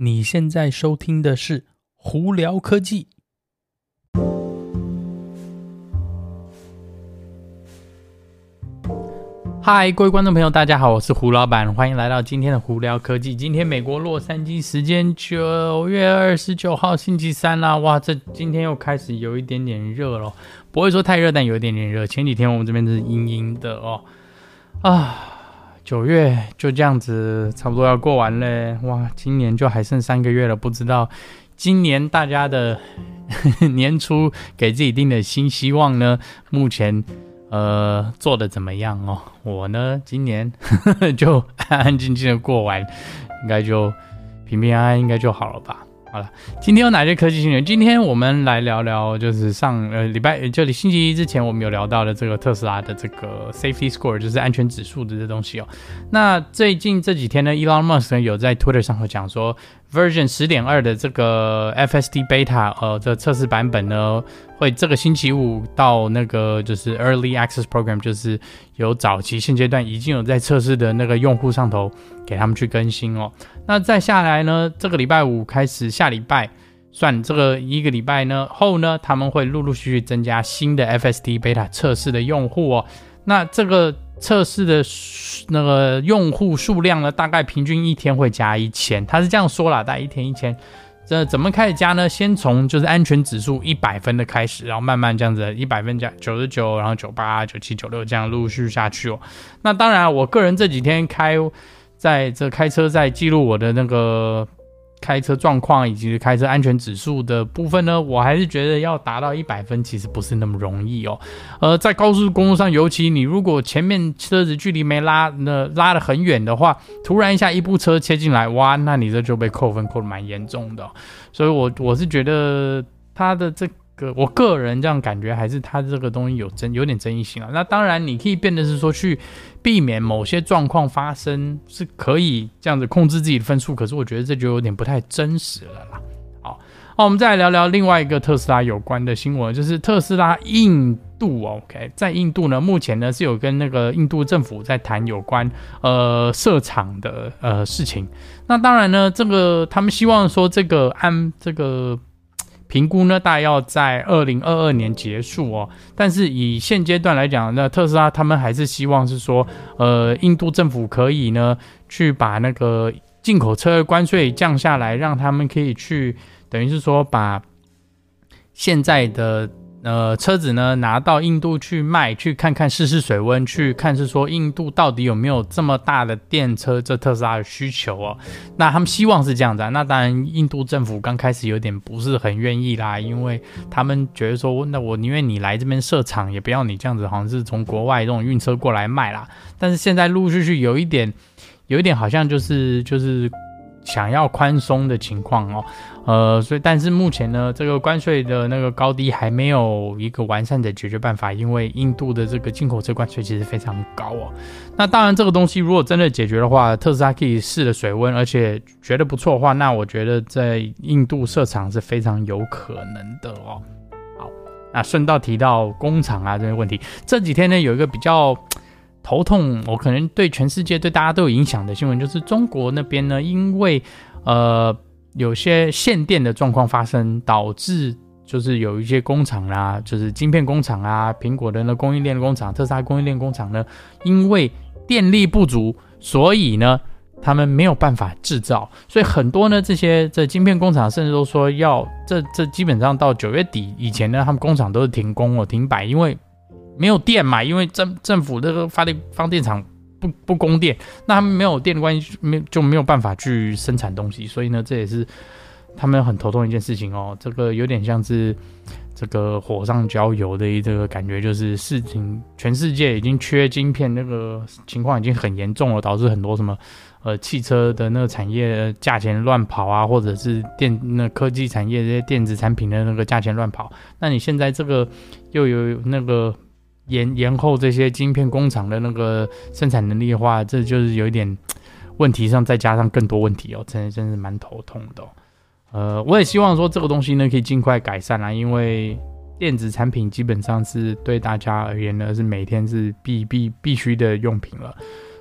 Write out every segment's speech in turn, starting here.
你现在收听的是《胡聊科技》。嗨，各位观众朋友，大家好，我是胡老板，欢迎来到今天的《胡聊科技》。今天美国洛杉矶时间九月二十九号星期三啦，哇，这今天又开始有一点点热了，不会说太热，但有一点点热。前几天我们这边是阴阴的哦，啊。九月就这样子，差不多要过完了。哇，今年就还剩三个月了，不知道今年大家的 年初给自己定的新希望呢？目前呃做的怎么样哦？我呢，今年 就安安静静的过完，应该就平平安安，应该就好了吧。好了，今天有哪些科技新闻？今天我们来聊聊，就是上呃礼拜，就星期一之前我们有聊到的这个特斯拉的这个 Safety Score，就是安全指数的这东西哦。那最近这几天呢，Elon Musk 有在 Twitter 上会讲说。Version 十点二的这个 FSD Beta，呃，这测试版本呢，会这个星期五到那个就是 Early Access Program，就是有早期现阶段已经有在测试的那个用户上头，给他们去更新哦。那再下来呢，这个礼拜五开始，下礼拜算这个一个礼拜呢后呢，他们会陆陆续续增加新的 FSD Beta 测试的用户哦。那这个。测试的那个用户数量呢，大概平均一天会加一千，他是这样说啦，大概一天一千。这怎么开始加呢？先从就是安全指数一百分的开始，然后慢慢这样子，一百分加九十九，然后九八、九七、九六这样陆续下去哦。那当然，我个人这几天开在这开车在记录我的那个。开车状况以及开车安全指数的部分呢，我还是觉得要达到一百分，其实不是那么容易哦。呃，在高速公路上，尤其你如果前面车子距离没拉，那拉得很远的话，突然一下一部车切进来，哇，那你这就被扣分扣得蛮严重的。所以我我是觉得他的这。个我个人这样感觉，还是它这个东西有争有点争议性啊。那当然，你可以变的是说去避免某些状况发生，是可以这样子控制自己的分数。可是我觉得这就有点不太真实了啦。好，那我们再来聊聊另外一个特斯拉有关的新闻，就是特斯拉印度。OK，在印度呢，目前呢是有跟那个印度政府在谈有关呃设厂的呃事情。那当然呢，这个他们希望说这个按这个。评估呢，大概要在二零二二年结束哦。但是以现阶段来讲，那特斯拉他们还是希望是说，呃，印度政府可以呢去把那个进口车关税降下来，让他们可以去，等于是说把现在的。呃，车子呢拿到印度去卖，去看看试试水温，去看是说印度到底有没有这么大的电车这特斯拉的需求哦。那他们希望是这样子啊。那当然，印度政府刚开始有点不是很愿意啦，因为他们觉得说，那我宁愿你来这边设厂，也不要你这样子，好像是从国外这种运车过来卖啦。但是现在陆陆续续有一点，有一点好像就是就是。想要宽松的情况哦，呃，所以但是目前呢，这个关税的那个高低还没有一个完善的解决办法，因为印度的这个进口车关税其实非常高哦。那当然，这个东西如果真的解决的话，特斯拉可以试了水温，而且觉得不错的话，那我觉得在印度设厂是非常有可能的哦。好，那顺道提到工厂啊这些问题，这几天呢有一个比较。头痛，我可能对全世界对大家都有影响的新闻，就是中国那边呢，因为呃有些限电的状况发生，导致就是有一些工厂啦，就是晶片工厂啊，苹果的那供应链工厂，特斯拉供应链工厂呢，因为电力不足，所以呢他们没有办法制造，所以很多呢这些这晶片工厂甚至都说要这这基本上到九月底以前呢，他们工厂都是停工哦，停摆，因为。没有电嘛，因为政政府这个发电发电厂不不供电，那他们没有电关系，没就没有办法去生产东西，所以呢，这也是他们很头痛一件事情哦。这个有点像是这个火上浇油的一这个感觉，就是事情全世界已经缺晶片，那个情况已经很严重了，导致很多什么呃汽车的那个产业价钱乱跑啊，或者是电那科技产业这些电子产品的那个价钱乱跑。那你现在这个又有那个。延延后这些晶片工厂的那个生产能力的话，这就是有一点问题上，再加上更多问题哦，真的真是蛮头痛的。呃，我也希望说这个东西呢可以尽快改善啦，因为电子产品基本上是对大家而言呢是每天是必必必须的用品了，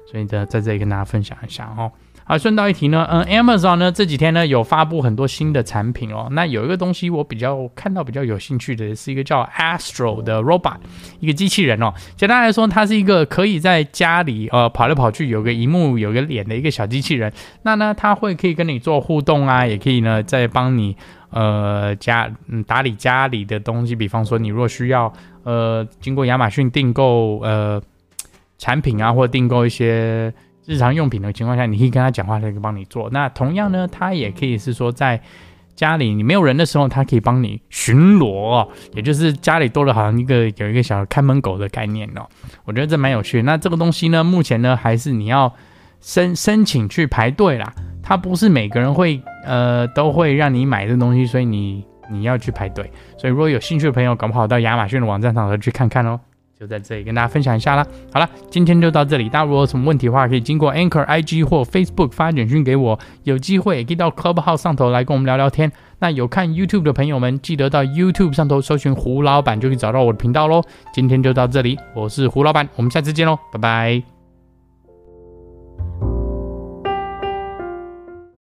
所以呢在这里跟大家分享一下哦。啊，顺道一提呢，嗯，Amazon 呢这几天呢有发布很多新的产品哦。那有一个东西我比较看到比较有兴趣的是一个叫 Astro 的 robot，一个机器人哦。简单来说，它是一个可以在家里呃跑来跑去，有个萤幕、有个脸的一个小机器人。那呢，它会可以跟你做互动啊，也可以呢再帮你呃家嗯打理家里的东西。比方说，你若需要呃经过亚马逊订购呃产品啊，或订购一些。日常用品的情况下，你可以跟他讲话，他可以帮你做。那同样呢，他也可以是说，在家里你没有人的时候，他可以帮你巡逻哦，也就是家里多了好像一个有一个小看门狗的概念哦。我觉得这蛮有趣的。那这个东西呢，目前呢还是你要申申请去排队啦，它不是每个人会呃都会让你买这东西，所以你你要去排队。所以如果有兴趣的朋友，搞不好到亚马逊的网站上头去看看哦。就在这里跟大家分享一下啦。好了，今天就到这里。大家如果有什么问题的话，可以经过 Anchor IG 或 Facebook 发简讯给我。有机会也可以到 Clubhouse 上头来跟我们聊聊天。那有看 YouTube 的朋友们，记得到 YouTube 上头搜寻胡老板，就可以找到我的频道喽。今天就到这里，我是胡老板，我们下次见喽，拜拜。